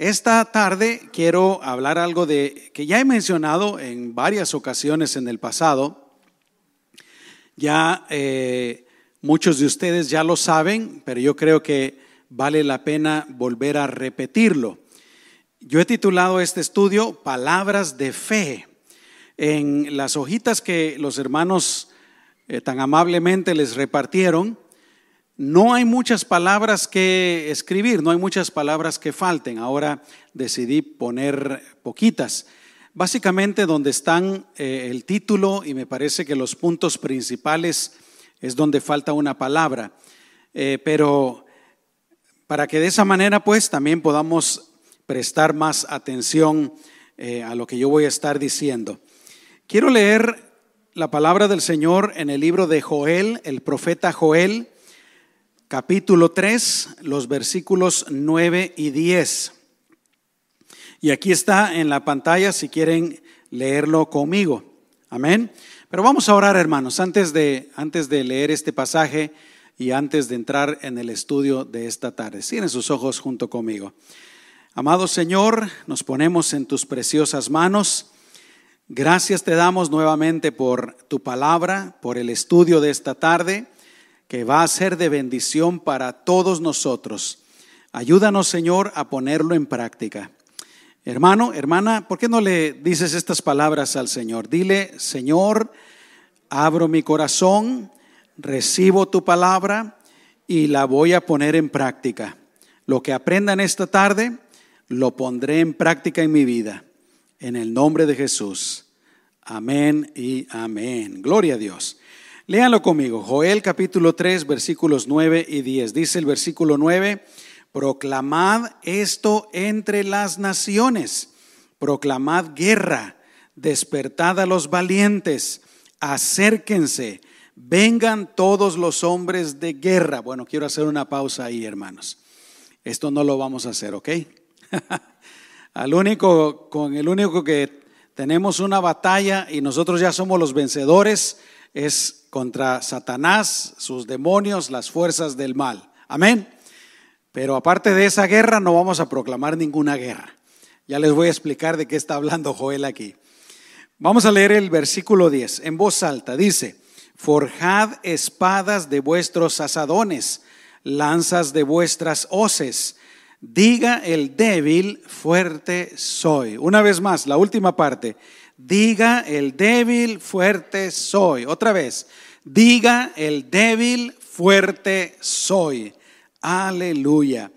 esta tarde quiero hablar algo de que ya he mencionado en varias ocasiones en el pasado. Ya eh, muchos de ustedes ya lo saben, pero yo creo que vale la pena volver a repetirlo. Yo he titulado este estudio Palabras de Fe. En las hojitas que los hermanos eh, tan amablemente les repartieron, no hay muchas palabras que escribir, no hay muchas palabras que falten. Ahora decidí poner poquitas. Básicamente donde están eh, el título y me parece que los puntos principales es donde falta una palabra. Eh, pero para que de esa manera pues también podamos prestar más atención eh, a lo que yo voy a estar diciendo. Quiero leer la palabra del Señor en el libro de Joel, el profeta Joel capítulo 3, los versículos 9 y 10. Y aquí está en la pantalla si quieren leerlo conmigo. Amén. Pero vamos a orar, hermanos, antes de, antes de leer este pasaje y antes de entrar en el estudio de esta tarde. Cierren sus ojos junto conmigo. Amado Señor, nos ponemos en tus preciosas manos. Gracias te damos nuevamente por tu palabra, por el estudio de esta tarde que va a ser de bendición para todos nosotros. Ayúdanos, Señor, a ponerlo en práctica. Hermano, hermana, ¿por qué no le dices estas palabras al Señor? Dile, Señor, abro mi corazón, recibo tu palabra y la voy a poner en práctica. Lo que aprendan esta tarde, lo pondré en práctica en mi vida. En el nombre de Jesús. Amén y amén. Gloria a Dios. Léanlo conmigo, Joel capítulo 3, versículos 9 y 10. Dice el versículo 9, proclamad esto entre las naciones, proclamad guerra, despertad a los valientes, acérquense, vengan todos los hombres de guerra. Bueno, quiero hacer una pausa ahí, hermanos. Esto no lo vamos a hacer, ¿ok? Al único, con el único que tenemos una batalla y nosotros ya somos los vencedores es contra Satanás, sus demonios, las fuerzas del mal. Amén. Pero aparte de esa guerra no vamos a proclamar ninguna guerra. Ya les voy a explicar de qué está hablando Joel aquí. Vamos a leer el versículo 10 en voz alta. Dice, forjad espadas de vuestros asadones, lanzas de vuestras hoces. Diga el débil, fuerte soy. Una vez más, la última parte. Diga el débil, fuerte soy. Otra vez, diga el débil, fuerte soy. Aleluya.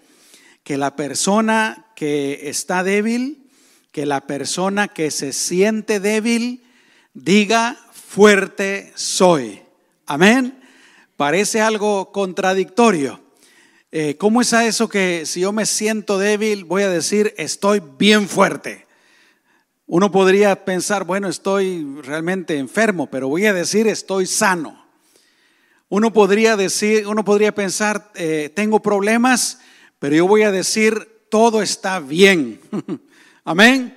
Que la persona que está débil, que la persona que se siente débil, diga fuerte soy. Amén. Parece algo contradictorio. Eh, ¿Cómo es a eso que si yo me siento débil voy a decir estoy bien fuerte? Uno podría pensar, bueno, estoy realmente enfermo, pero voy a decir estoy sano. Uno podría decir, uno podría pensar, eh, tengo problemas, pero yo voy a decir todo está bien. Amén.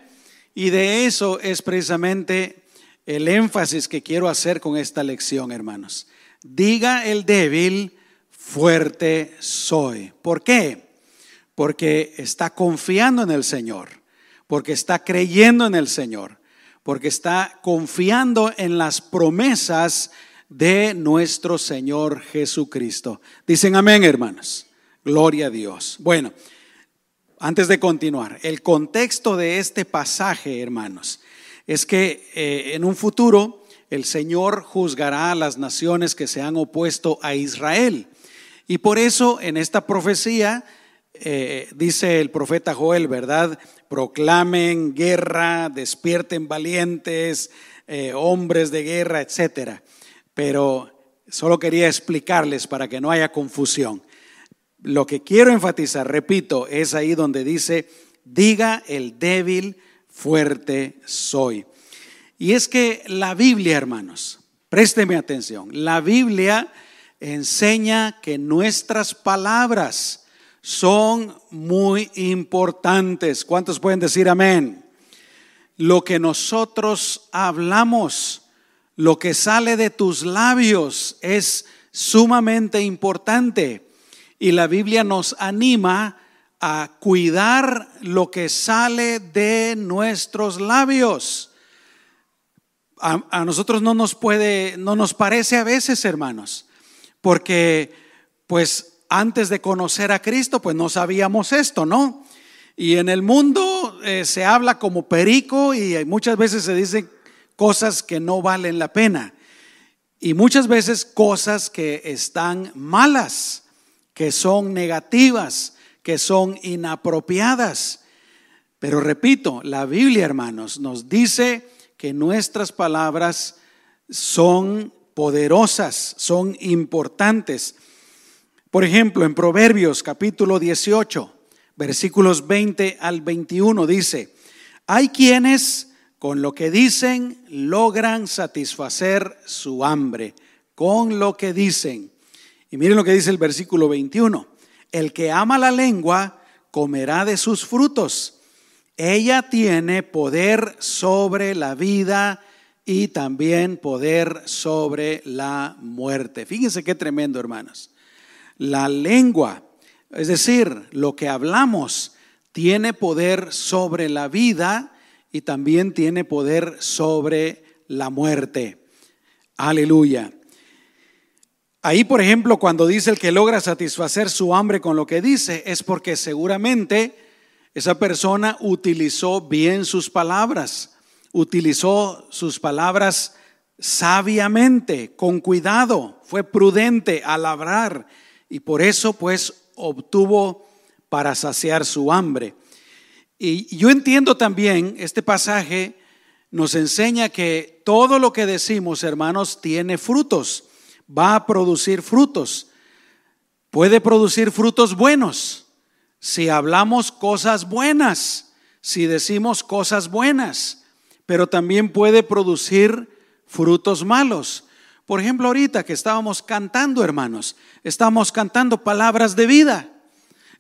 Y de eso es precisamente el énfasis que quiero hacer con esta lección, hermanos. Diga el débil, fuerte soy. ¿Por qué? Porque está confiando en el Señor porque está creyendo en el Señor, porque está confiando en las promesas de nuestro Señor Jesucristo. Dicen amén, hermanos. Gloria a Dios. Bueno, antes de continuar, el contexto de este pasaje, hermanos, es que eh, en un futuro el Señor juzgará a las naciones que se han opuesto a Israel. Y por eso en esta profecía eh, dice el profeta Joel, ¿verdad? Proclamen guerra, despierten valientes, eh, hombres de guerra, etcétera. Pero solo quería explicarles para que no haya confusión. Lo que quiero enfatizar, repito, es ahí donde dice, diga el débil, fuerte soy. Y es que la Biblia, hermanos, présteme atención, la Biblia enseña que nuestras palabras, son muy importantes. ¿Cuántos pueden decir amén? Lo que nosotros hablamos, lo que sale de tus labios es sumamente importante. Y la Biblia nos anima a cuidar lo que sale de nuestros labios. A, nosotros no nos puede, no nos parece a veces, hermanos, porque pues antes de conocer a Cristo, pues no sabíamos esto, ¿no? Y en el mundo eh, se habla como perico y muchas veces se dicen cosas que no valen la pena. Y muchas veces cosas que están malas, que son negativas, que son inapropiadas. Pero repito, la Biblia, hermanos, nos dice que nuestras palabras son poderosas, son importantes. Por ejemplo, en Proverbios capítulo 18, versículos 20 al 21 dice, hay quienes con lo que dicen logran satisfacer su hambre, con lo que dicen. Y miren lo que dice el versículo 21. El que ama la lengua comerá de sus frutos. Ella tiene poder sobre la vida y también poder sobre la muerte. Fíjense qué tremendo, hermanos. La lengua, es decir, lo que hablamos, tiene poder sobre la vida y también tiene poder sobre la muerte. Aleluya. Ahí, por ejemplo, cuando dice el que logra satisfacer su hambre con lo que dice, es porque seguramente esa persona utilizó bien sus palabras, utilizó sus palabras sabiamente, con cuidado, fue prudente al hablar y por eso pues obtuvo para saciar su hambre. Y yo entiendo también, este pasaje nos enseña que todo lo que decimos, hermanos, tiene frutos va a producir frutos. Puede producir frutos buenos si hablamos cosas buenas, si decimos cosas buenas, pero también puede producir frutos malos. Por ejemplo, ahorita que estábamos cantando, hermanos, estamos cantando palabras de vida,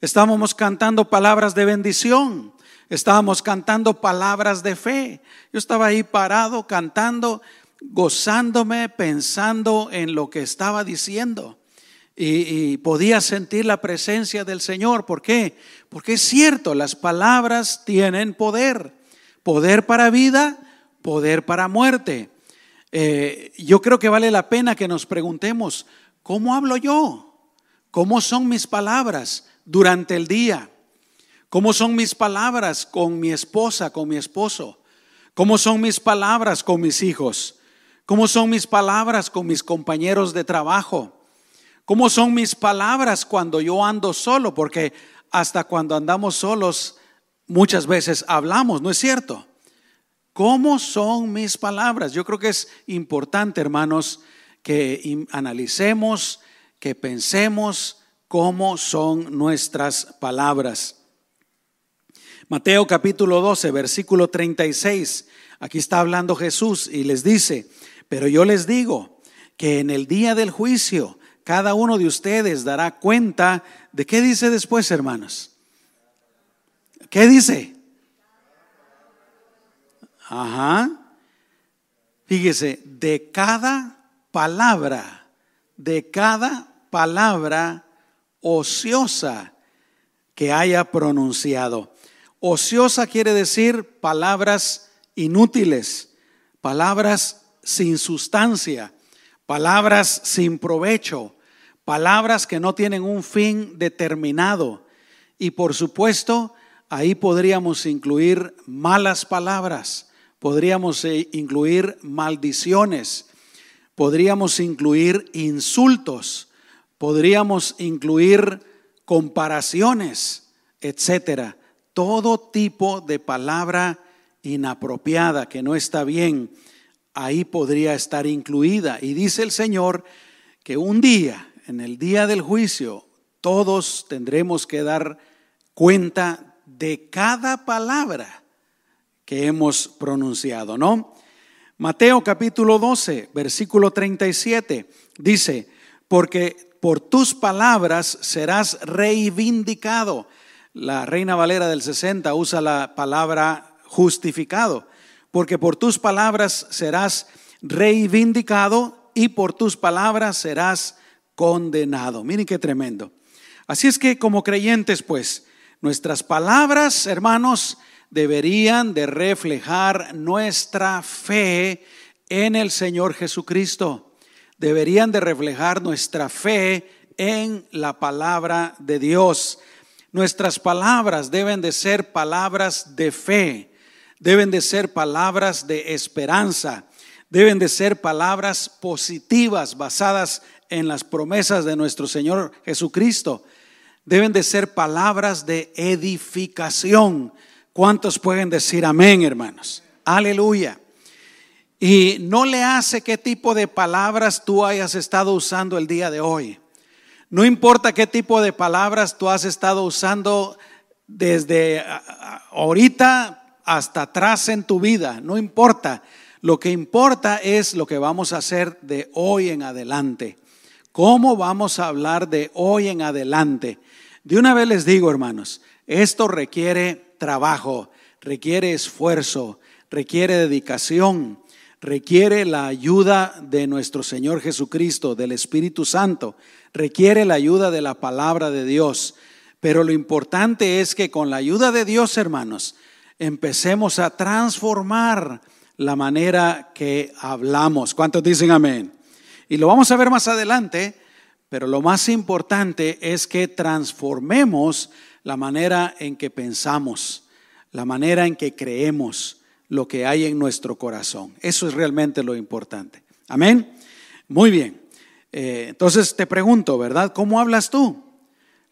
estábamos cantando palabras de bendición, estábamos cantando palabras de fe. Yo estaba ahí parado cantando gozándome, pensando en lo que estaba diciendo. Y, podía sentir la presencia del Señor. ¿Por qué? Porque es cierto, las palabras tienen poder. Poder para vida, poder para muerte. Eh, yo creo que vale la pena que nos preguntemos, ¿cómo hablo yo? ¿Cómo son mis palabras durante el día? ¿Cómo son mis palabras con mi esposa, con mi esposo? ¿Cómo son mis palabras con mis hijos? ¿Cómo son mis palabras con mis compañeros de trabajo? ¿Cómo son mis palabras cuando yo ando solo? Porque hasta cuando andamos solos muchas veces hablamos, ¿no es cierto? ¿Cómo son mis palabras? Yo creo que es importante, hermanos, que analicemos, que pensemos cómo son nuestras palabras. Mateo capítulo 12, versículo 36. Aquí está hablando Jesús y les dice, pero yo les digo que en el día del juicio cada uno de ustedes dará cuenta de qué dice después, hermanos. ¿Qué dice? Ajá. Fíjese, de cada palabra, de cada palabra ociosa que haya pronunciado. Ociosa quiere decir palabras inútiles, palabras sin sustancia, palabras sin provecho, palabras que no tienen un fin determinado. Y por supuesto, ahí podríamos incluir malas palabras, podríamos eh, incluir maldiciones, podríamos incluir insultos, podríamos incluir comparaciones, etcétera. Todo tipo de palabra inapropiada que no está bien ahí podría estar incluida. Y dice el Señor que un día, en el día del juicio, todos tendremos que dar cuenta de cada palabra que hemos pronunciado, ¿no? Mateo capítulo 12, versículo 37, dice, porque por tus palabras serás reivindicado. La Reina Valera del 60 usa la palabra justificado porque por tus palabras serás reivindicado y por tus palabras serás condenado. Miren qué tremendo. Así es que como creyentes, pues, Nuestras palabras, hermanos, deberían de reflejar nuestra fe en el Señor Jesucristo. Deberían de reflejar nuestra fe en la palabra de Dios. Nuestras palabras deben de ser palabras de fe, deben de ser palabras de esperanza, deben de ser palabras positivas basadas en las promesas de nuestro Señor Jesucristo. Deben de ser palabras de edificación. ¿Cuántos pueden decir amén, hermanos? Aleluya. Y no le hace qué tipo de palabras tú hayas estado usando el día de hoy. No importa qué tipo de palabras tú has estado usando desde ahorita hasta atrás en tu vida. No importa. Lo que importa es lo que vamos a hacer de hoy en adelante. ¿Cómo vamos a hablar de hoy en adelante? De una vez les digo, hermanos, esto requiere trabajo, requiere esfuerzo, requiere dedicación, requiere la ayuda de nuestro Señor Jesucristo, del Espíritu Santo, requiere la ayuda de la palabra de Dios. Pero lo importante es que con la ayuda de Dios, hermanos, empecemos a transformar la manera que hablamos. ¿Cuántos dicen amén? Y lo vamos a ver más adelante, pero lo más importante es que transformemos la manera en que pensamos, la manera en que creemos lo que hay en nuestro corazón. Eso es realmente lo importante. Amén. Muy bien. Eh, entonces te pregunto, ¿verdad? ¿Cómo hablas tú?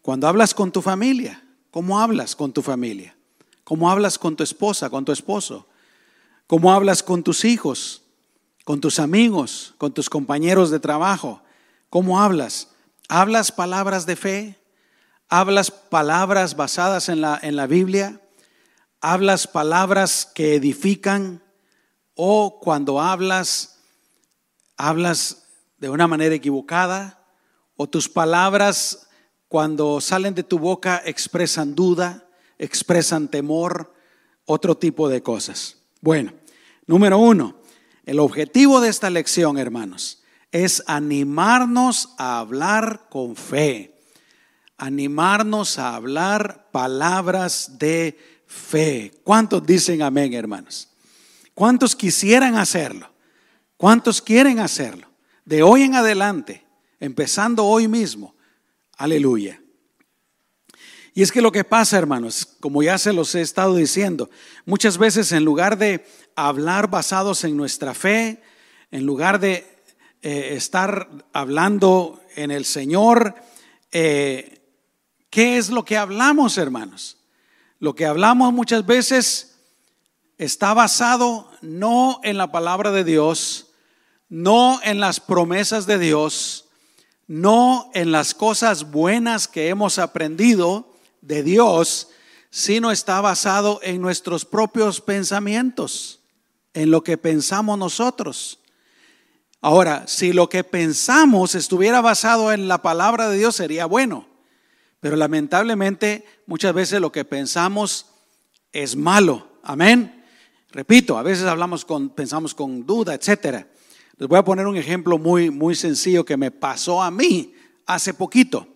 Cuando hablas con tu familia, ¿cómo hablas con tu familia? ¿Cómo hablas con tu esposa, con tu esposo? ¿Cómo hablas con tus hijos, con tus amigos, con tus compañeros de trabajo? ¿Cómo hablas? ¿Hablas palabras de fe? ¿Hablas palabras basadas en la, en la Biblia? ¿Hablas palabras que edifican? ¿O cuando hablas, hablas de una manera equivocada? ¿O tus palabras cuando salen de tu boca expresan duda, expresan temor, otro tipo de cosas? Bueno, número uno, el objetivo de esta lección, hermanos, es animarnos a hablar con fe, animarnos a hablar palabras de fe. ¿Cuántos dicen amén, hermanos? ¿Cuántos quisieran hacerlo? ¿Cuántos quieren hacerlo? De hoy en adelante, empezando hoy mismo. Aleluya. Y es que lo que pasa, hermanos, como ya se los he estado diciendo, muchas veces en lugar de hablar basados en nuestra fe, en lugar de eh, estar hablando en el Señor, eh, ¿qué es lo que hablamos, hermanos? Lo que hablamos muchas veces está basado no en la palabra de Dios, no en las promesas de Dios, no en las cosas buenas que hemos aprendido, de Dios, sino está basado en nuestros propios pensamientos, en lo que pensamos nosotros. Ahora, si lo que pensamos estuviera basado en la palabra de Dios, sería bueno. Pero lamentablemente muchas veces lo que pensamos es malo. Amén. Repito, a veces hablamos con, pensamos con duda, etcétera. Les voy a poner un ejemplo muy, muy sencillo que me pasó a mí hace poquito.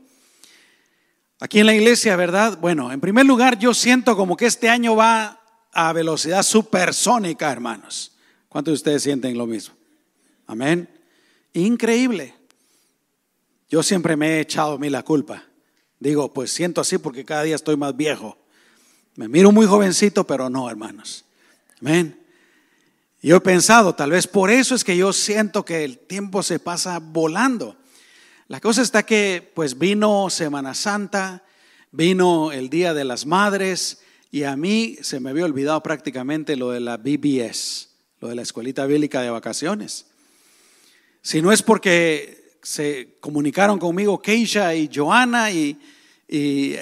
Aquí en la iglesia, ¿verdad? Bueno, en primer lugar, yo siento como que este año va a velocidad supersónica, hermanos. ¿Cuántos de ustedes sienten lo mismo? Amén. Increíble. Yo siempre me he echado a mí la culpa. Digo, pues siento así porque cada día estoy más viejo. Me miro muy jovencito, pero no, hermanos. Amén. Yo he pensado, tal vez por eso es que yo siento que el tiempo se pasa volando. La cosa está que pues vino Semana Santa, vino el Día de las Madres y a mí se me había olvidado prácticamente lo de la BBS, lo de la Escuelita Bíblica de Vacaciones. Si no es porque se comunicaron conmigo Keisha y Joana y,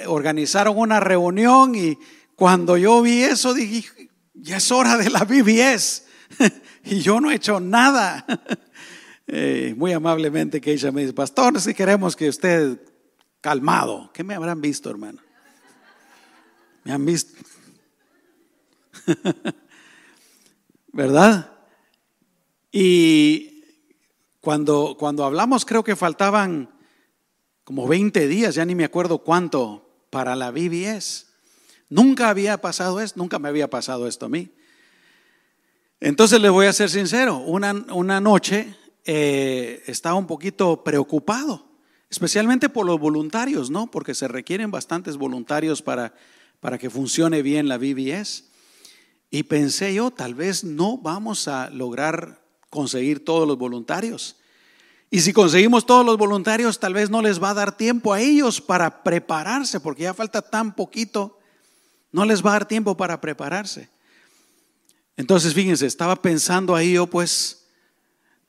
organizaron una reunión y cuando yo vi eso dije, ya es hora de la BBS y yo no he hecho nada. Eh, muy amablemente ella me dice, pastor, si queremos que usted calmado, ¿qué me habrán visto, hermano? Me han visto. ¿Verdad? Y cuando, cuando hablamos, creo que faltaban como 20 días, ya ni me acuerdo cuánto, para la BBS. Nunca había pasado esto, nunca me había pasado esto a mí. Entonces les voy a ser sincero, una, una noche eh, estaba un poquito preocupado, especialmente por los voluntarios, ¿no? Porque se requieren bastantes voluntarios para, para que funcione bien la VBS. Y pensé yo, tal vez no vamos a lograr conseguir todos los voluntarios. Y si conseguimos todos los voluntarios, tal vez no les va a dar tiempo a ellos para prepararse, porque ya falta tan poquito, no les va a dar tiempo para prepararse. Entonces, fíjense, estaba pensando ahí yo, pues,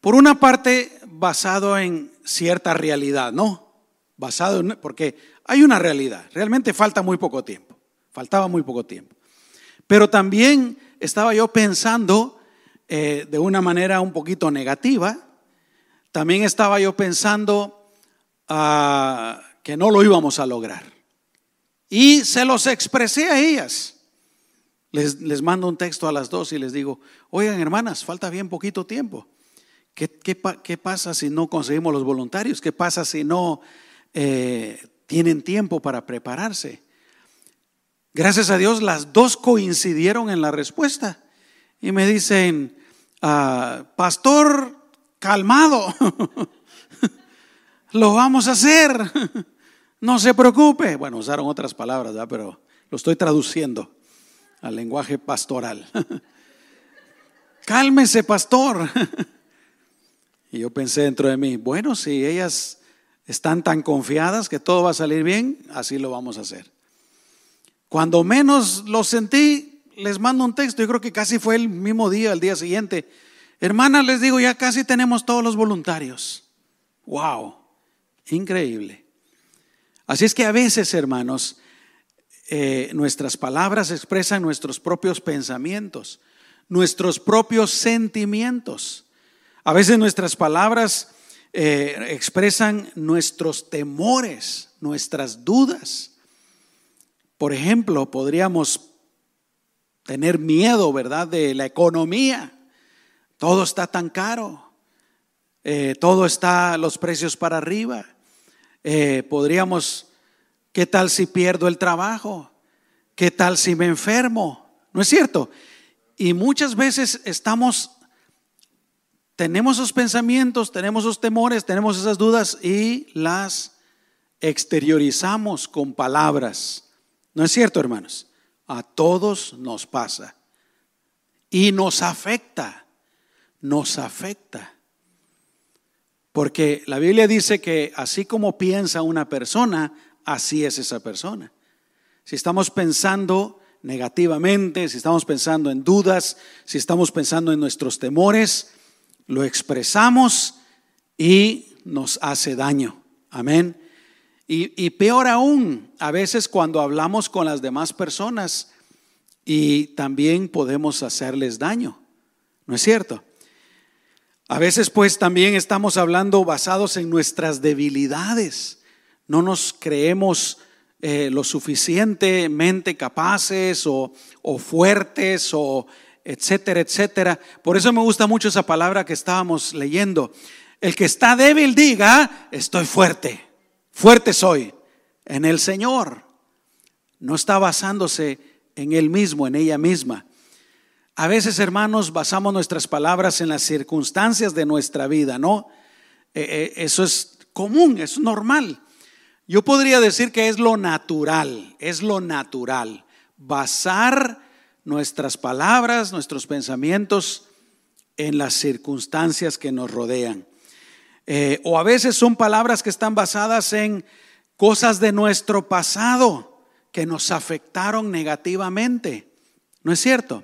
por una parte, basado en cierta realidad, ¿no? Basado en, porque hay una realidad, realmente falta muy poco tiempo, faltaba muy poco tiempo. Pero también estaba yo pensando eh, de una manera un poquito negativa, también estaba yo pensando ah, que no lo íbamos a lograr. Y se los expresé a ellas. Les, mando un texto a las dos y les digo, oigan hermanas, falta bien poquito tiempo. ¿Qué, qué, pasa si no conseguimos los voluntarios? ¿Qué pasa si no eh, tienen tiempo para prepararse? Gracias a Dios las dos coincidieron en la respuesta y me dicen, ah, pastor, calmado, lo vamos a hacer, no se preocupe. Bueno, usaron otras palabras, pero lo estoy traduciendo al lenguaje pastoral. Cálmese, pastor. y yo pensé dentro de mí, bueno, si ellas están tan confiadas que todo va a salir bien, así lo vamos a hacer. Cuando menos lo sentí, les mando un texto, yo creo que casi fue el mismo día, el día siguiente. Hermanas, les digo, ya casi tenemos todos los voluntarios. Wow, increíble. Así es que a veces, hermanos, eh, nuestras palabras expresan nuestros propios pensamientos, nuestros propios sentimientos. A veces nuestras palabras eh, expresan nuestros temores, nuestras dudas. Por ejemplo, podríamos tener miedo, ¿verdad?, de la economía. Todo está tan caro. Eh, todo está, los precios para arriba. podríamos ¿Qué tal si pierdo el trabajo? ¿Qué tal si me enfermo? ¿No es cierto? Y muchas veces estamos, tenemos esos pensamientos, tenemos esos temores, tenemos esas dudas y las exteriorizamos con palabras. ¿No es cierto, hermanos? A todos nos pasa. Y nos afecta, nos afecta. Porque la Biblia dice que así como piensa una persona, así es esa persona. Si estamos pensando negativamente, si estamos pensando en dudas, si estamos pensando en nuestros temores, lo expresamos y nos hace daño. Amén. Y, peor aún, a veces cuando hablamos con las demás personas y también podemos hacerles daño. ¿No es cierto? A veces pues también estamos hablando basados en nuestras debilidades no nos creemos eh, lo suficientemente capaces o, fuertes o etcétera, etcétera. Por eso me gusta mucho esa palabra que estábamos leyendo. El que está débil diga, estoy fuerte, fuerte soy en el Señor. No está basándose en Él mismo, en ella misma. A veces, hermanos, basamos nuestras palabras en las circunstancias de nuestra vida, ¿no? Eh, eh, eso es común, es normal. Yo podría decir que es lo natural, es lo natural, basar nuestras palabras, nuestros pensamientos en las circunstancias que nos rodean. Eh, o a veces son palabras que están basadas en cosas de nuestro pasado que nos afectaron negativamente. ¿No es cierto?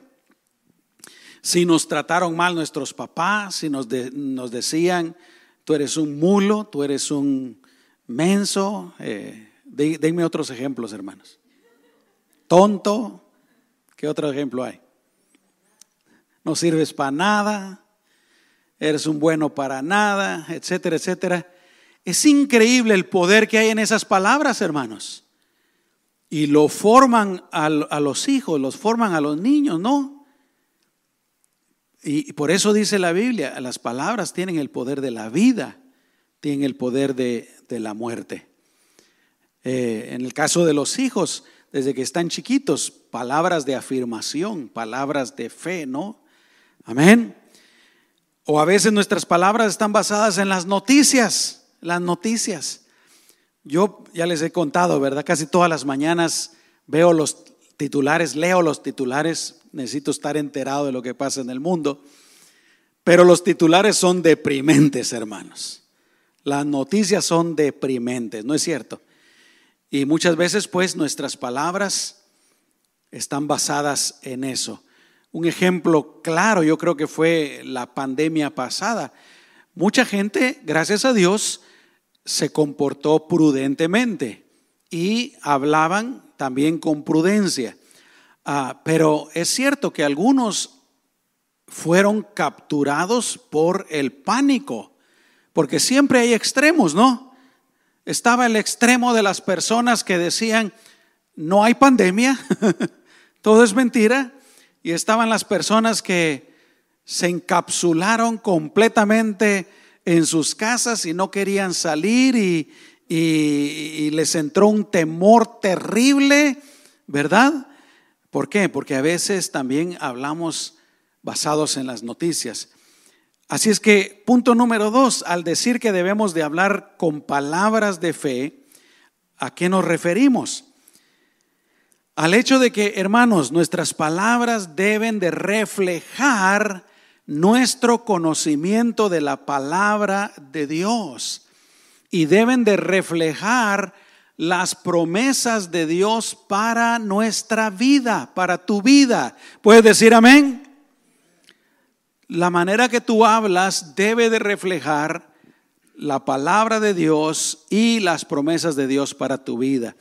Si nos trataron mal nuestros papás, si nos, decían, tú eres un mulo, tú eres un menso, eh, denme otros ejemplos, hermanos. Tonto, ¿qué otro ejemplo hay? No sirves para nada, eres un bueno para nada, etcétera, etcétera. Es increíble el poder que hay en esas palabras, hermanos. Y lo forman a, los hijos, los forman a los niños, ¿no? Y, por eso dice la Biblia, las palabras tienen el poder de la vida, tienen el poder de, de la muerte. Eh, en el caso de los hijos, desde que están chiquitos, palabras de afirmación, palabras de fe, ¿no? Amén. O a veces nuestras palabras están basadas en las noticias, las noticias. Yo ya les he contado, ¿verdad? Casi todas las mañanas veo los titulares, leo los titulares, necesito estar enterado de lo que pasa en el mundo, pero los titulares son deprimentes, hermanos. Las noticias son deprimentes, ¿no es cierto? Y muchas veces pues nuestras palabras están basadas en eso. Un ejemplo claro yo creo que fue la pandemia pasada. Mucha gente, gracias a Dios, se comportó prudentemente y hablaban también con prudencia. Ah, pero es cierto que algunos fueron capturados por el pánico, porque siempre hay extremos, ¿no? Estaba el extremo de las personas que decían, no hay pandemia, todo es mentira, y estaban las personas que se encapsularon completamente en sus casas y no querían salir y, les entró un temor terrible, ¿verdad? ¿Por qué? Porque a veces también hablamos basados en las noticias. Así es que, punto número dos, al decir que debemos de hablar con palabras de fe, ¿a qué nos referimos? Al hecho de que, hermanos, nuestras palabras deben de reflejar nuestro conocimiento de la palabra de Dios y deben de reflejar las promesas de Dios para nuestra vida, para tu vida. ¿Puedes decir amén? La manera que tú hablas debe de reflejar la palabra de Dios y las promesas de Dios para tu vida.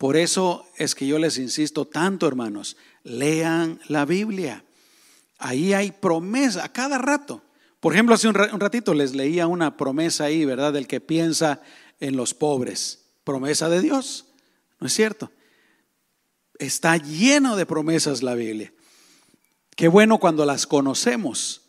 Por eso es que yo les insisto tanto, hermanos, lean la Biblia. Ahí hay promesa a cada rato. Por ejemplo, hace un ratito les leía una promesa ahí, ¿verdad? Del que piensa en los pobres. Promesa de Dios, ¿no es cierto? Está lleno de promesas la Biblia. Qué bueno cuando las conocemos,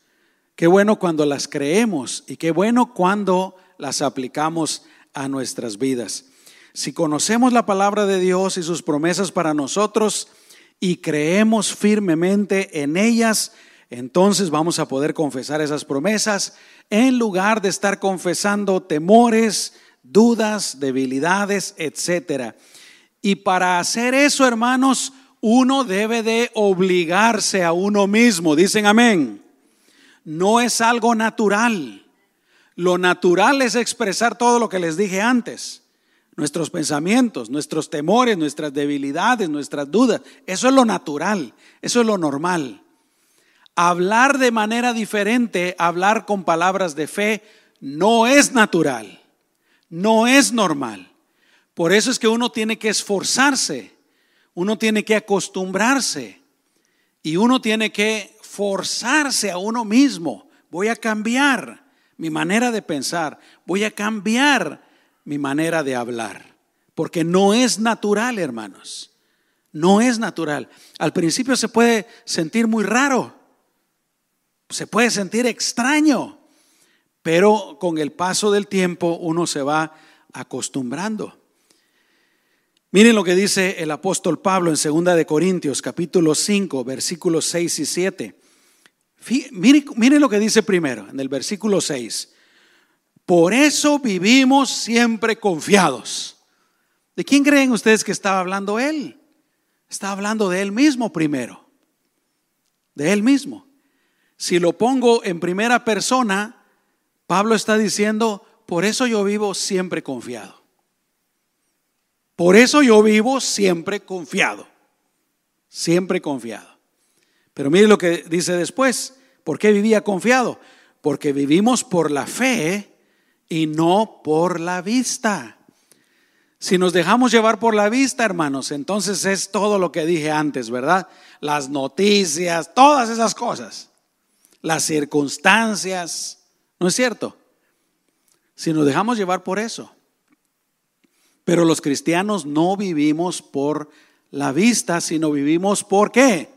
qué bueno cuando las creemos y qué bueno cuando las aplicamos a nuestras vidas. Si conocemos la palabra de Dios y sus promesas para nosotros y creemos firmemente en ellas, entonces vamos a poder confesar esas promesas en lugar de estar confesando temores, dudas, debilidades, etcétera. Y para hacer eso, hermanos, uno debe de obligarse a uno mismo. Dicen amén. No es algo natural. Lo natural es expresar todo lo que les dije antes. Nuestros pensamientos, nuestros temores, nuestras debilidades, nuestras dudas. Eso es lo natural. Eso es lo normal. Hablar de manera diferente, hablar con palabras de fe, no es natural, no es normal. Por eso es que uno tiene que esforzarse, uno tiene que acostumbrarse y uno tiene que forzarse a uno mismo. Voy a cambiar mi manera de pensar, voy a cambiar mi manera de hablar, porque no es natural, hermanos. No es natural. Al principio se puede sentir muy raro se puede sentir extraño, pero con el paso del tiempo uno se va acostumbrando. Miren lo que dice el apóstol Pablo en 2 de Corintios capítulo 5 versículos 6 y 7. Miren, miren lo que dice primero en el versículo 6. Por eso vivimos siempre confiados. ¿De quién creen ustedes que estaba hablando él? Está hablando de él mismo primero. De él mismo. Si lo pongo en primera persona, Pablo está diciendo, por eso yo vivo siempre confiado. Por eso yo vivo siempre confiado. Siempre confiado. Pero mire lo que dice después. ¿Por qué vivía confiado? Porque vivimos por la fe y no por la vista. Si nos dejamos llevar por la vista, hermanos, entonces es todo lo que dije antes, ¿verdad? Las noticias, todas esas cosas las circunstancias. ¿No es cierto? Si nos dejamos llevar por eso. Pero los cristianos no vivimos por la vista, sino vivimos por qué?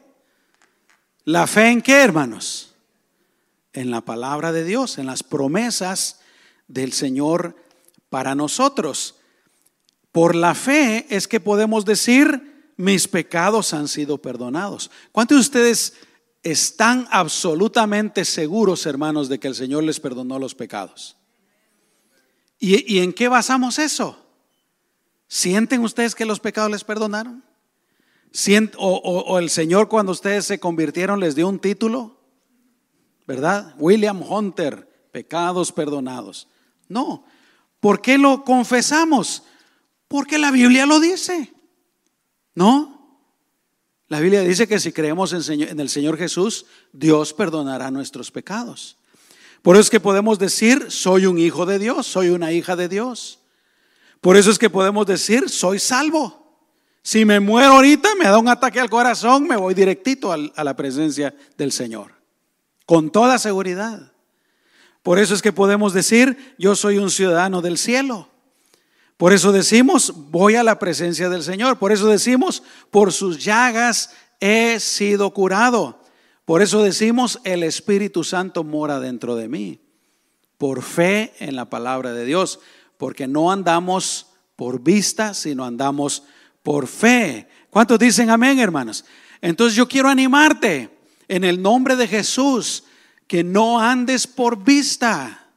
La fe en qué, hermanos? En la palabra de Dios, en las promesas del Señor para nosotros. Por la fe es que podemos decir, mis pecados han sido perdonados. ¿Cuántos de ustedes están absolutamente seguros, hermanos, de que el Señor les perdonó los pecados? ¿Y, en qué basamos eso? ¿Sienten ustedes que los pecados les perdonaron? o, el Señor cuando ustedes se convirtieron les dio un título? ¿Verdad? William Hunter, pecados perdonados. No. ¿Por qué lo confesamos? Porque la Biblia lo dice. ¿No? La Biblia dice que si creemos en el Señor Jesús, Dios perdonará nuestros pecados. Por eso es que podemos decir, soy un hijo de Dios, soy una hija de Dios. Por eso es que podemos decir, soy salvo. Si me muero ahorita, me da un ataque al corazón, me voy directito a la presencia del Señor. Con toda seguridad. Por eso es que podemos decir, yo soy un ciudadano del cielo. Por eso decimos, voy a la presencia del Señor. Por eso decimos, por sus llagas he sido curado. Por eso decimos, el Espíritu Santo mora dentro de mí, por fe en la palabra de Dios, porque no andamos por vista, sino andamos por fe. ¿Cuántos dicen amén, hermanos? Entonces yo quiero animarte en el nombre de Jesús, que no andes por vista,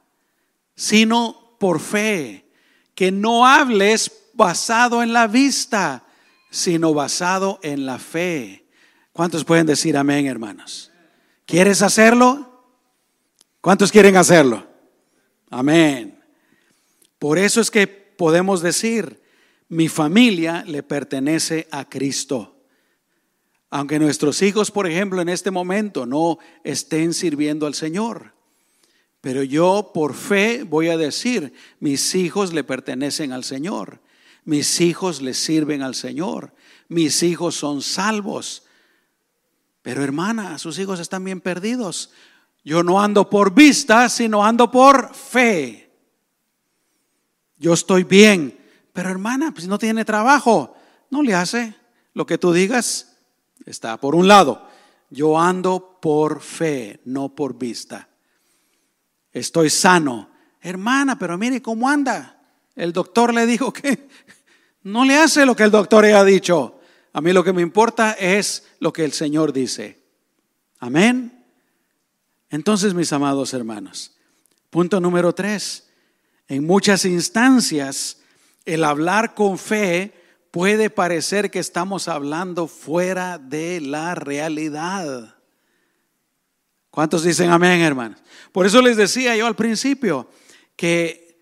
sino por fe, que no hables basado en la vista, sino basado en la fe. ¿Cuántos pueden decir amén, hermanos? ¿Quieres hacerlo? ¿Cuántos quieren hacerlo? Amén. Por eso es que podemos decir, mi familia le pertenece a Cristo. Aunque nuestros hijos, por ejemplo, en este momento no estén sirviendo al Señor. Pero yo por fe voy a decir, mis hijos le pertenecen al Señor. Mis hijos le sirven al Señor. Mis hijos son salvos. Pero hermana, sus hijos están bien perdidos. Yo no ando por vista, sino ando por fe. Yo estoy bien, pero hermana, pues no tiene trabajo, no le hace lo que tú digas. Está por un lado. Yo ando por fe, no por vista. Estoy sano. Hermana, pero mire cómo anda. El doctor le dijo que no le hace lo que el doctor le ha dicho. A mí lo que me importa es lo que el Señor dice. Amén. Entonces, mis amados hermanos, punto número tres. En muchas instancias, el hablar con fe puede parecer que estamos hablando fuera de la realidad. ¿Cuántos dicen amén, hermanos? Por eso les decía yo al principio que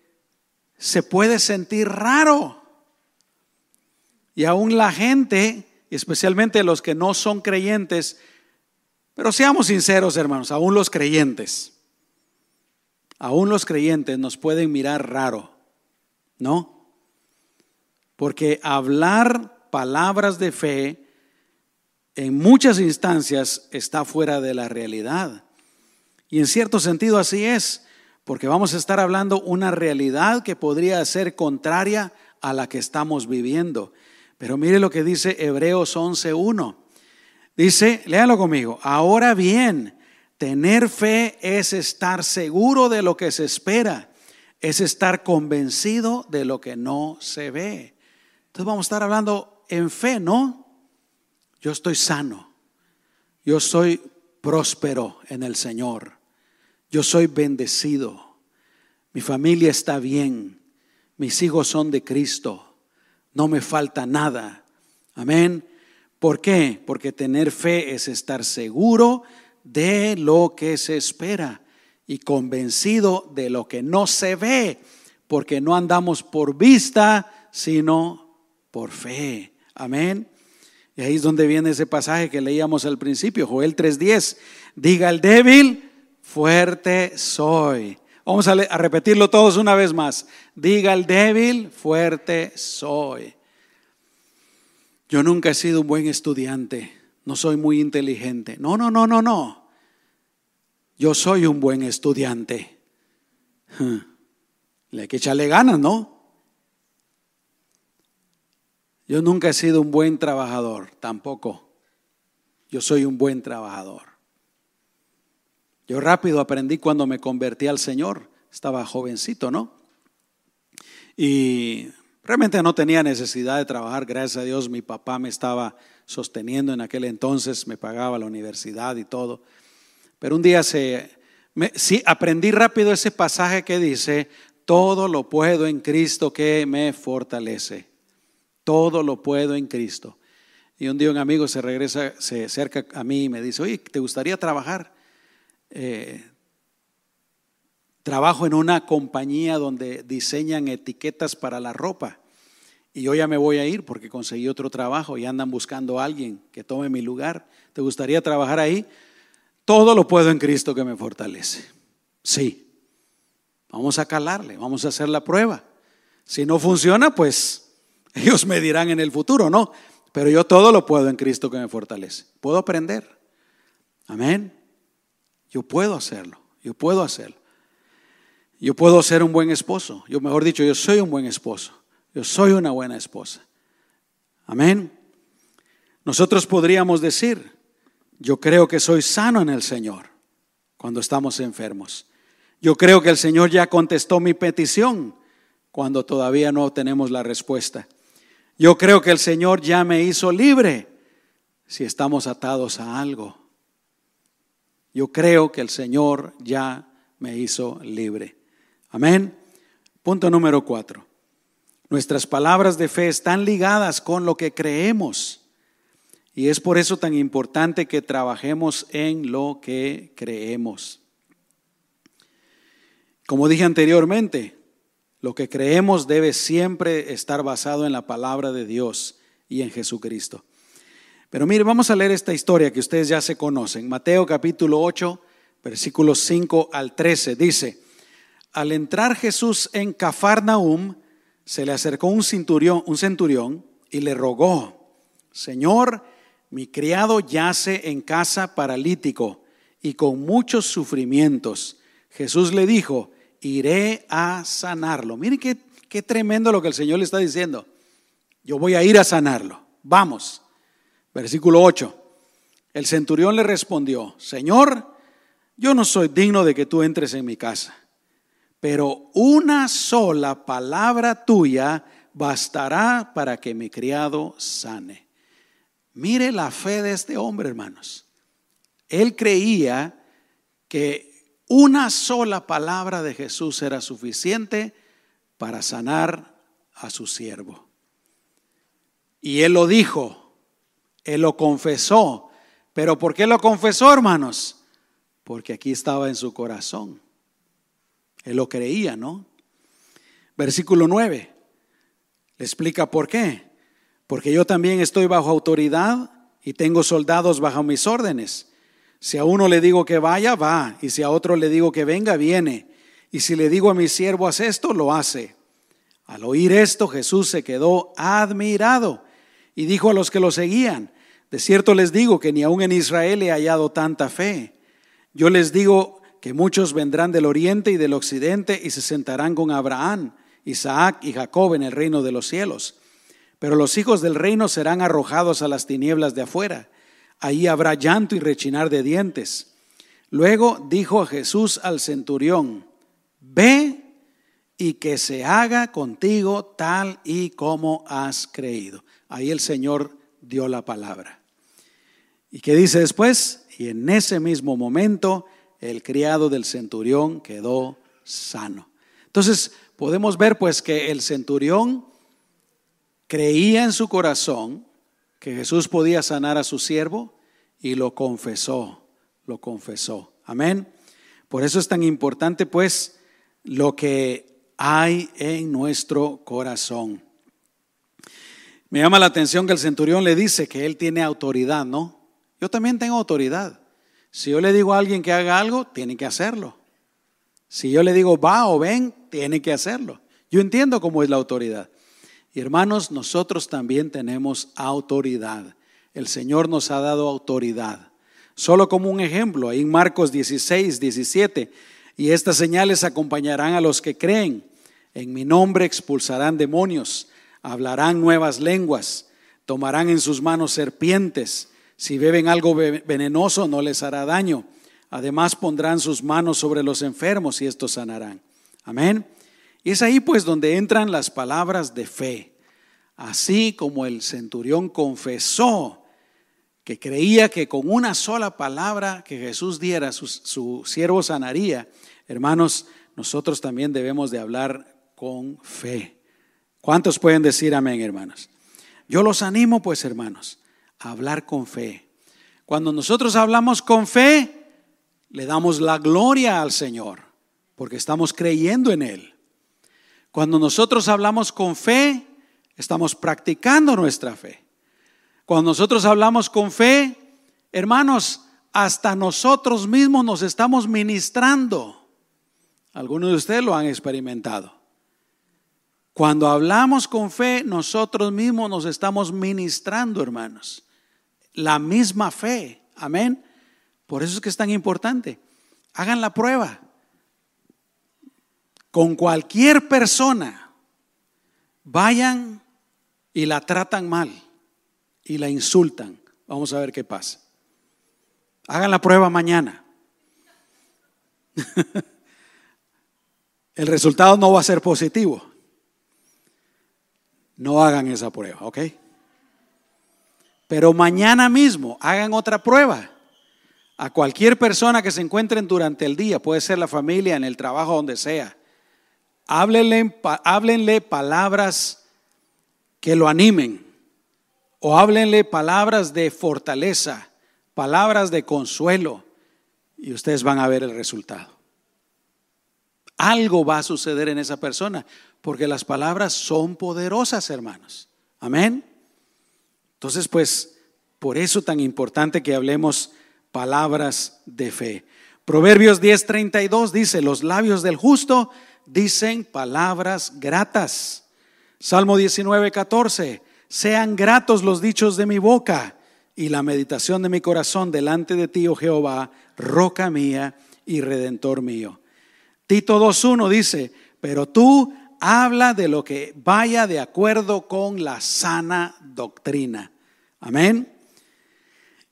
se puede sentir raro. Y aún la gente especialmente los que no son creyentes, pero seamos sinceros hermanos, aún los creyentes, aún los creyentes nos pueden mirar raro, ¿no? Porque hablar palabras de fe en muchas instancias está fuera de la realidad. Y en cierto sentido así es, porque vamos a estar hablando una realidad que podría ser contraria a la que estamos viviendo. Pero mire lo que dice Hebreos 11.1. Dice, léalo conmigo, ahora bien, tener fe es estar seguro de lo que se espera, es estar convencido de lo que no se ve. Entonces vamos a estar hablando en fe, ¿no? Yo estoy sano, yo soy próspero en el Señor, yo soy bendecido, mi familia está bien, mis hijos son de Cristo no me falta nada. Amén. ¿Por qué? Porque tener fe es estar seguro de lo que se espera y convencido de lo que no se ve, porque no andamos por vista, sino por fe. Amén. Y ahí es donde viene ese pasaje que leíamos al principio, Joel 3:10. Diga el débil, fuerte soy. Vamos a, repetirlo todos una vez más. Diga el débil, fuerte soy. Yo nunca he sido un buen estudiante, no soy muy inteligente. No, no, no, no, no. Yo soy un buen estudiante. Le hay que echarle ganas, ¿no? Yo nunca he sido un buen trabajador, tampoco. Yo soy un buen trabajador. Yo rápido aprendí cuando me convertí al Señor. Estaba jovencito, ¿no? Y Realmente no tenía necesidad de trabajar, gracias a Dios mi papá me estaba sosteniendo en aquel entonces, me pagaba la universidad y todo. Pero un día se, sí, aprendí rápido ese pasaje que dice, todo lo puedo en Cristo que me fortalece. Todo lo puedo en Cristo. Y un día un amigo se regresa, se acerca a mí y me dice, oye, ¿te gustaría trabajar? Eh, trabajo en una compañía donde diseñan etiquetas para la ropa. Y yo ya me voy a ir porque conseguí otro trabajo y andan buscando a alguien que tome mi lugar. ¿Te gustaría trabajar ahí? Todo lo puedo en Cristo que me fortalece. Sí. Vamos a calarle, vamos a hacer la prueba. Si no funciona, pues ellos me dirán en el futuro, ¿no? Pero yo todo lo puedo en Cristo que me fortalece. Puedo aprender. Amén. Yo puedo hacerlo. Yo puedo hacerlo. Yo puedo ser un buen esposo. Yo, mejor dicho, yo soy un buen esposo. Yo soy una buena esposa. Amén. Nosotros podríamos decir, yo creo que soy sano en el Señor cuando estamos enfermos. Yo creo que el Señor ya contestó mi petición cuando todavía no tenemos la respuesta. Yo creo que el Señor ya me hizo libre si estamos atados a algo. Yo creo que el Señor ya me hizo libre. Amén. Punto número cuatro. Nuestras palabras de fe están ligadas con lo que creemos. Y es por eso tan importante que trabajemos en lo que creemos. Como dije anteriormente, lo que creemos debe siempre estar basado en la palabra de Dios y en Jesucristo. Pero mire, vamos a leer esta historia que ustedes ya se conocen. Mateo capítulo 8, versículos 5 al 13. Dice, al entrar Jesús en Cafarnaum, se le acercó un centurión, un centurión y le rogó, Señor, mi criado yace en casa paralítico y con muchos sufrimientos. Jesús le dijo, iré a sanarlo. Miren qué, qué tremendo lo que el Señor le está diciendo. Yo voy a ir a sanarlo. Vamos. Versículo 8. El centurión le respondió, Señor, yo no soy digno de que tú entres en mi casa, pero una sola palabra tuya bastará para que mi criado sane. Mire la fe de este hombre, hermanos. Él creía que una sola palabra de Jesús era suficiente para sanar a su siervo. Y él lo dijo, él lo confesó. ¿Pero por qué lo confesó, hermanos? Porque aquí estaba en su corazón. Él lo creía, ¿no? Versículo 9 le explica por qué. Porque yo también estoy bajo autoridad y tengo soldados bajo mis órdenes. Si a uno le digo que vaya, va. Y si a otro le digo que venga, viene. Y si le digo a mi siervo, haz esto, lo hace. Al oír esto, Jesús se quedó admirado y dijo a los que lo seguían, de cierto les digo que ni aun en Israel he hallado tanta fe. Yo les digo que muchos vendrán del oriente y del occidente y se sentarán con Abraham, Isaac y Jacob en el reino de los cielos. Pero los hijos del reino serán arrojados a las tinieblas de afuera. Ahí habrá llanto y rechinar de dientes. Luego dijo Jesús al centurión, ve y que se haga contigo tal y como has creído. Ahí el Señor dio la palabra. ¿Y qué dice después? Y en ese mismo momento el criado del centurión quedó sano. Entonces podemos ver pues que el centurión creía en su corazón que Jesús podía sanar a su siervo y lo confesó, lo confesó. Amén. Por eso es tan importante pues lo que hay en nuestro corazón. Me llama la atención que el centurión le dice que él tiene autoridad, ¿no? Yo también tengo autoridad. Si yo le digo a alguien que haga algo, tiene que hacerlo. Si yo le digo va o ven, tiene que hacerlo. Yo entiendo cómo es la autoridad. Y hermanos, nosotros también tenemos autoridad. El Señor nos ha dado autoridad. Solo como un ejemplo, ahí en Marcos 16, 17, y estas señales acompañarán a los que creen. En mi nombre expulsarán demonios, hablarán nuevas lenguas, tomarán en sus manos serpientes, si beben algo venenoso no les hará daño. Además pondrán sus manos sobre los enfermos y estos sanarán. Amén. Y es ahí pues donde entran las palabras de fe. Así como el centurión confesó que creía que con una sola palabra que Jesús diera, su, siervo sanaría, hermanos, nosotros también debemos de hablar con fe. ¿Cuántos pueden decir amén, hermanos? Yo los animo, pues, hermanos, a hablar con fe. Cuando nosotros hablamos con fe, le damos la gloria al Señor, porque estamos creyendo en Él. Cuando nosotros hablamos con fe, estamos practicando nuestra fe. Cuando nosotros hablamos con fe, hermanos, hasta nosotros mismos nos estamos ministrando. Algunos de ustedes lo han experimentado. Cuando hablamos con fe, nosotros mismos nos estamos ministrando, hermanos. La misma fe. Amén. Por eso es que es tan importante. Hagan la prueba con cualquier persona, vayan y la tratan mal y la insultan. Vamos a ver qué pasa. Hagan la prueba mañana. El resultado no va a ser positivo. No hagan esa prueba, ¿ok? Pero mañana mismo hagan otra prueba. A cualquier persona que se encuentren durante el día, puede ser la familia, en el trabajo, donde sea háblenle, palabras que lo animen o háblenle palabras de fortaleza, palabras de consuelo y ustedes van a ver el resultado. Algo va a suceder en esa persona porque las palabras son poderosas, hermanos. Amén. Entonces, pues, por eso tan importante que hablemos palabras de fe. Proverbios 10:32 dice, los labios del justo dicen palabras gratas. Salmo 19, 14. Sean gratos los dichos de mi boca y la meditación de mi corazón delante de ti, oh Jehová, roca mía y redentor mío. Tito 2.1 dice, pero tú habla de lo que vaya de acuerdo con la sana doctrina. Amén.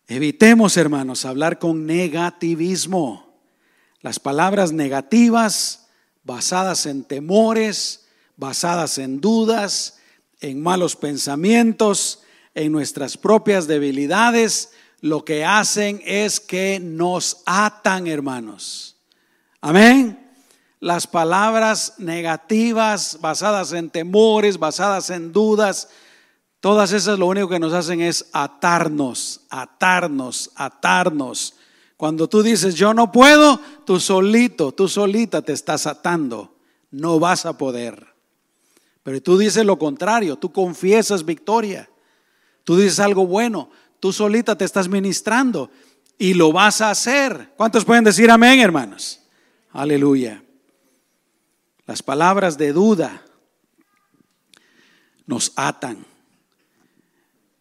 Evitemos, hermanos, hablar con negativismo. Las palabras negativas basadas en temores, basadas en dudas, en malos pensamientos, en nuestras propias debilidades, lo que hacen es que nos atan, hermanos. Amén. Las palabras negativas, basadas en temores, basadas en dudas, todas esas lo único que nos hacen es atarnos, atarnos, atarnos cuando tú dices, yo no puedo, tú solito, tú solita te estás atando. No vas a poder. Pero tú dices lo contrario, tú confiesas victoria. Tú dices algo bueno, tú solita te estás ministrando y lo vas a hacer. ¿Cuántos pueden decir amén, hermanos? Aleluya. Las palabras de duda nos atan.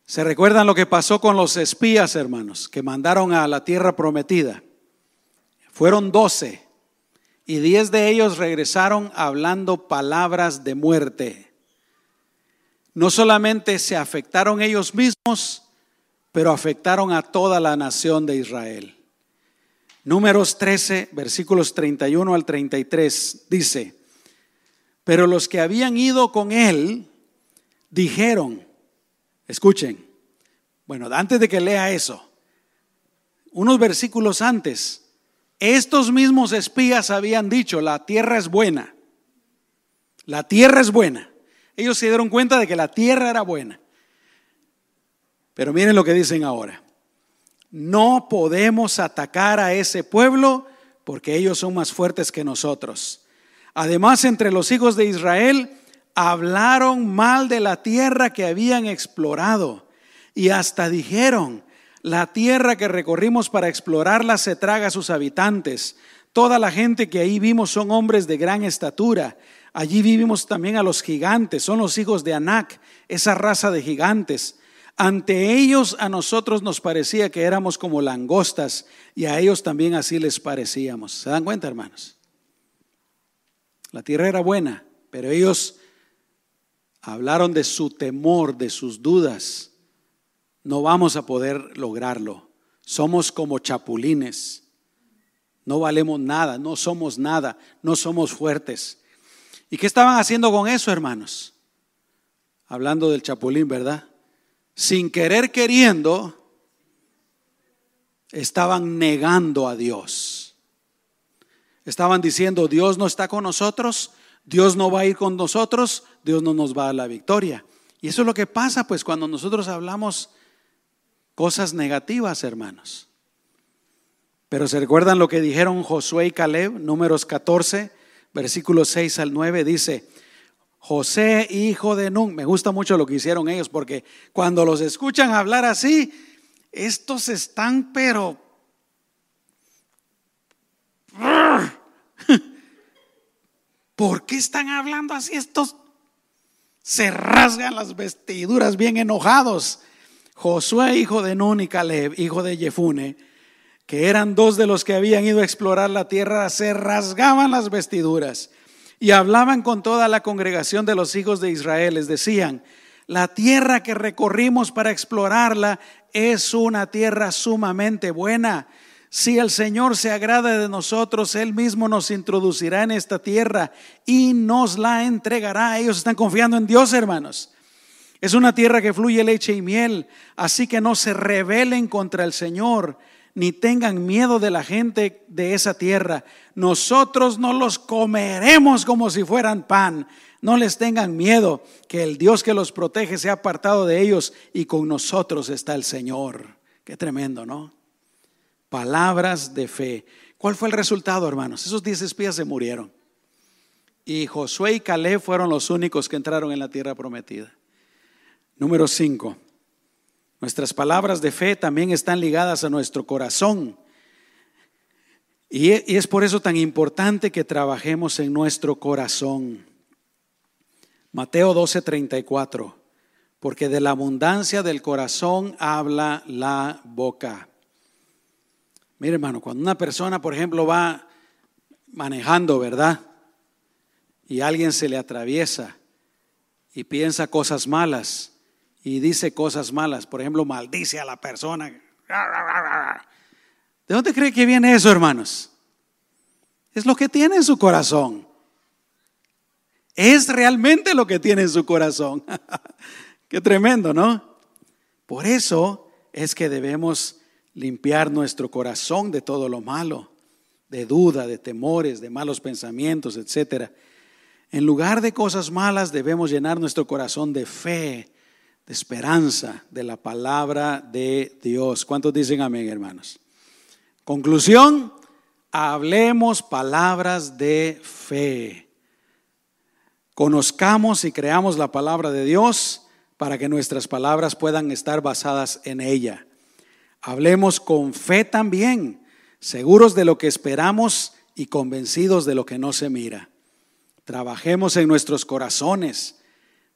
¿Se recuerdan lo que pasó con los espías, hermanos, que mandaron a la tierra prometida? Fueron doce y diez de ellos regresaron hablando palabras de muerte. No solamente se afectaron ellos mismos, pero afectaron a toda la nación de Israel. Números 13, versículos 31 al 33 dice, pero los que habían ido con él dijeron, Escuchen. Bueno, antes de que lea eso, unos versículos antes, estos mismos espías habían dicho, la tierra es buena. La tierra es buena. Ellos se dieron cuenta de que la tierra era buena. Pero miren lo que dicen ahora. No podemos atacar a ese pueblo porque ellos son más fuertes que nosotros. Además, entre los hijos de Israel hablaron mal de la tierra que habían explorado y hasta dijeron, la tierra que recorrimos para explorarla se traga a sus habitantes. Toda la gente que ahí vimos son hombres de gran estatura. Allí vivimos también a los gigantes, son los hijos de Anac, esa raza de gigantes. Ante ellos a nosotros nos parecía que éramos como langostas y a ellos también así les parecíamos. ¿Se dan cuenta, hermanos? La tierra era buena, pero ellos hablaron de su temor, de sus dudas, no vamos a poder lograrlo. Somos como chapulines. No valemos nada, no somos nada, no somos fuertes. ¿Y qué estaban haciendo con eso, hermanos? Hablando del chapulín, ¿verdad? Sin querer queriendo, estaban negando a Dios. Estaban diciendo, Dios no está con nosotros, Dios no va a ir con nosotros, Dios no nos va a dar la victoria. Y eso es lo que pasa pues cuando nosotros hablamos cosas negativas, hermanos. Pero se recuerdan lo que dijeron Josué y Caleb, números 14, versículos 6 al 9, dice, José, hijo de Nun, me gusta mucho lo que hicieron ellos, porque cuando los escuchan hablar así, estos están pero... ¿Por qué están hablando así estos? Se rasgan las vestiduras bien enojados. Josué, hijo de Nun y Caleb, hijo de Jefune, que eran dos de los que habían ido a explorar la tierra, se rasgaban las vestiduras y hablaban con toda la congregación de los hijos de Israel. Les decían, la tierra que recorrimos para explorarla es una tierra sumamente buena. Si el Señor se agrada de nosotros, Él mismo nos introducirá en esta tierra y nos la entregará. Ellos están confiando en Dios, hermanos. Es una tierra que fluye leche y miel, así que no se rebelen contra el Señor, ni tengan miedo de la gente de esa tierra. Nosotros no los comeremos como si fueran pan. No les tengan miedo, que el Dios que los protege se ha apartado de ellos y con nosotros está el Señor. Qué tremendo, ¿no? Palabras de fe. ¿Cuál fue el resultado, hermanos? Esos diez espías se murieron. Y Josué y Caleb fueron los únicos que entraron en la tierra prometida. Número 5. Nuestras palabras de fe también están ligadas a nuestro corazón. Y es por eso tan importante que trabajemos en nuestro corazón. Mateo 12:34. Porque de la abundancia del corazón habla la boca. Mire, hermano, cuando una persona, por ejemplo, va manejando, ¿verdad? Y alguien se le atraviesa y piensa cosas malas y dice cosas malas, por ejemplo, maldice a la persona. ¿De dónde cree que viene eso, hermanos? Es lo que tiene en su corazón. Es realmente lo que tiene en su corazón. Qué tremendo, ¿no? Por eso es que debemos limpiar nuestro corazón de todo lo malo, de duda, de temores, de malos pensamientos, etc. En lugar de cosas malas, debemos llenar nuestro corazón de fe, de esperanza de la palabra de Dios. ¿Cuántos dicen amén, hermanos? Conclusión, hablemos palabras de fe. Conozcamos y creamos la palabra de Dios para que nuestras palabras puedan estar basadas en ella. Hablemos con fe también, seguros de lo que esperamos y convencidos de lo que no se mira. Trabajemos en nuestros corazones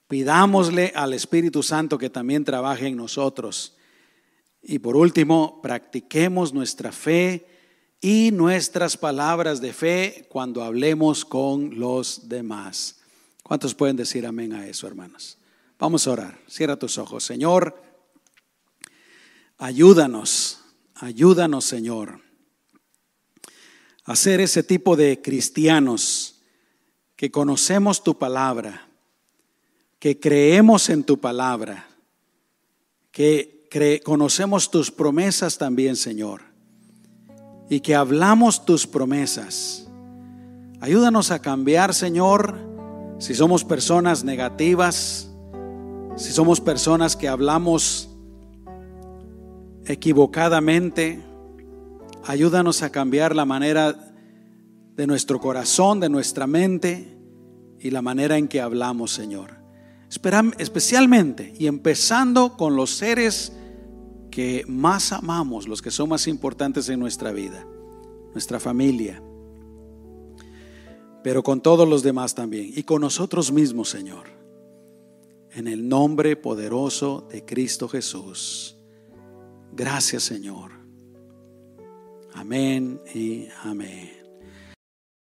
Pidámosle al Espíritu Santo que también trabaje en nosotros. Y por último, practiquemos nuestra fe y nuestras palabras de fe cuando hablemos con los demás. ¿Cuántos pueden decir amén a eso, hermanos? Vamos a orar. Cierra tus ojos. Señor, ayúdanos, ayúdanos, Señor, a ser ese tipo de cristianos que conocemos tu palabra que creemos en tu palabra, que conocemos tus promesas también, Señor, y que hablamos tus promesas. Ayúdanos a cambiar, Señor, si somos personas negativas, si somos personas que hablamos equivocadamente, ayúdanos a cambiar la manera de nuestro corazón, de nuestra mente y la manera en que hablamos, Señor especialmente y empezando con los seres que más amamos, los que son más importantes en nuestra vida, nuestra familia, pero con todos los demás también y con nosotros mismos, Señor, en el nombre poderoso de Cristo Jesús. Gracias, Señor. Amén y amén.